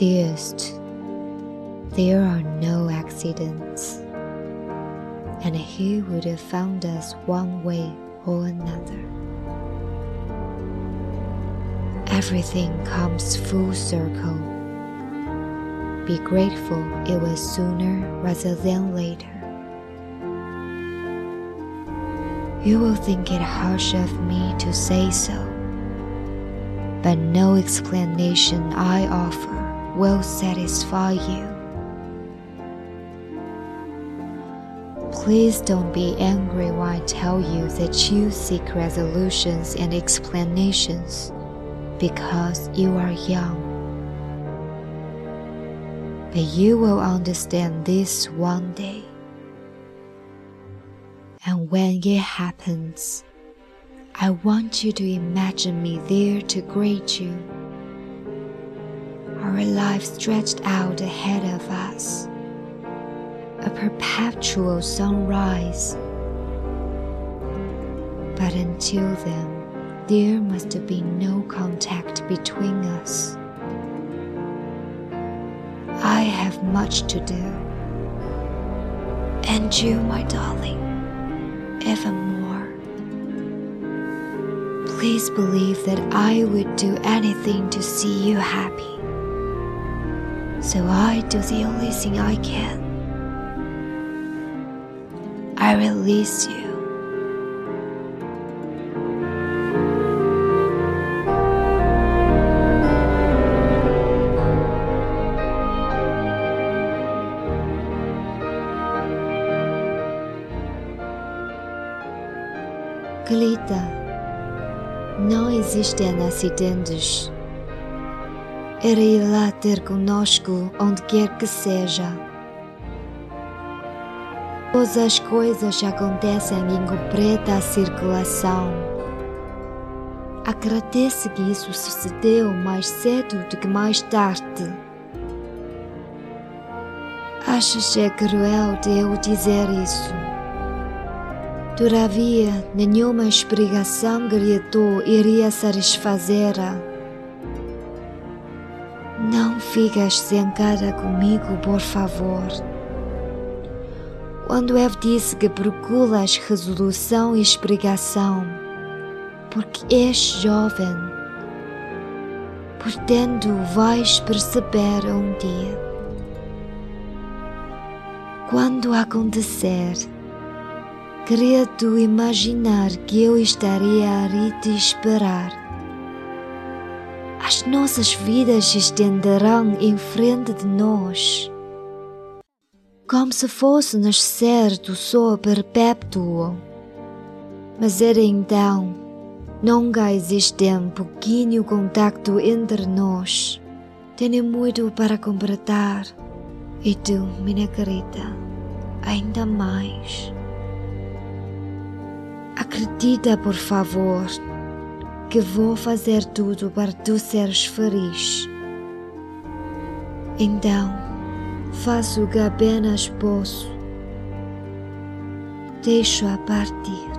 Dearest, there are no accidents, and He would have found us one way or another. Everything comes full circle. Be grateful it was sooner rather than later. You will think it harsh of me to say so, but no explanation I offer will satisfy you. Please don't be angry when I tell you that you seek resolutions and explanations because you are young. But you will understand this one day. And when it happens, I want you to imagine me there to greet you. Our life stretched out ahead of us, a perpetual sunrise. But until then, there must be no contact between us. I have much to do. And you, my darling, even more. Please believe that I would do anything to see you happy. So I do the only thing I can. I release you. Querida, não existem acidentes. Era ir lá ter conosco onde quer que seja. Todas as coisas acontecem em completa circulação. Agradece que isso sucedeu mais cedo do que mais tarde. Achas que é cruel de eu dizer isso? Todavia, nenhuma explicação dou iria satisfazê-la. Não fiques zangada comigo, por favor. Quando eu disse que procuras resolução e explicação, porque és jovem, portanto vais perceber um dia. Quando acontecer, Queria tu imaginar que eu estaria ali te esperar. As nossas vidas se estenderão em frente de nós, como se fosse nascer do sol perpétuo. Mas era então, nunca existe um pouquinho contato entre nós. Tenho muito para completar, e tu, minha querida, ainda mais. Acredita, por favor, que vou fazer tudo para tu seres feliz. Então, faço o que apenas posso. Deixo a partir.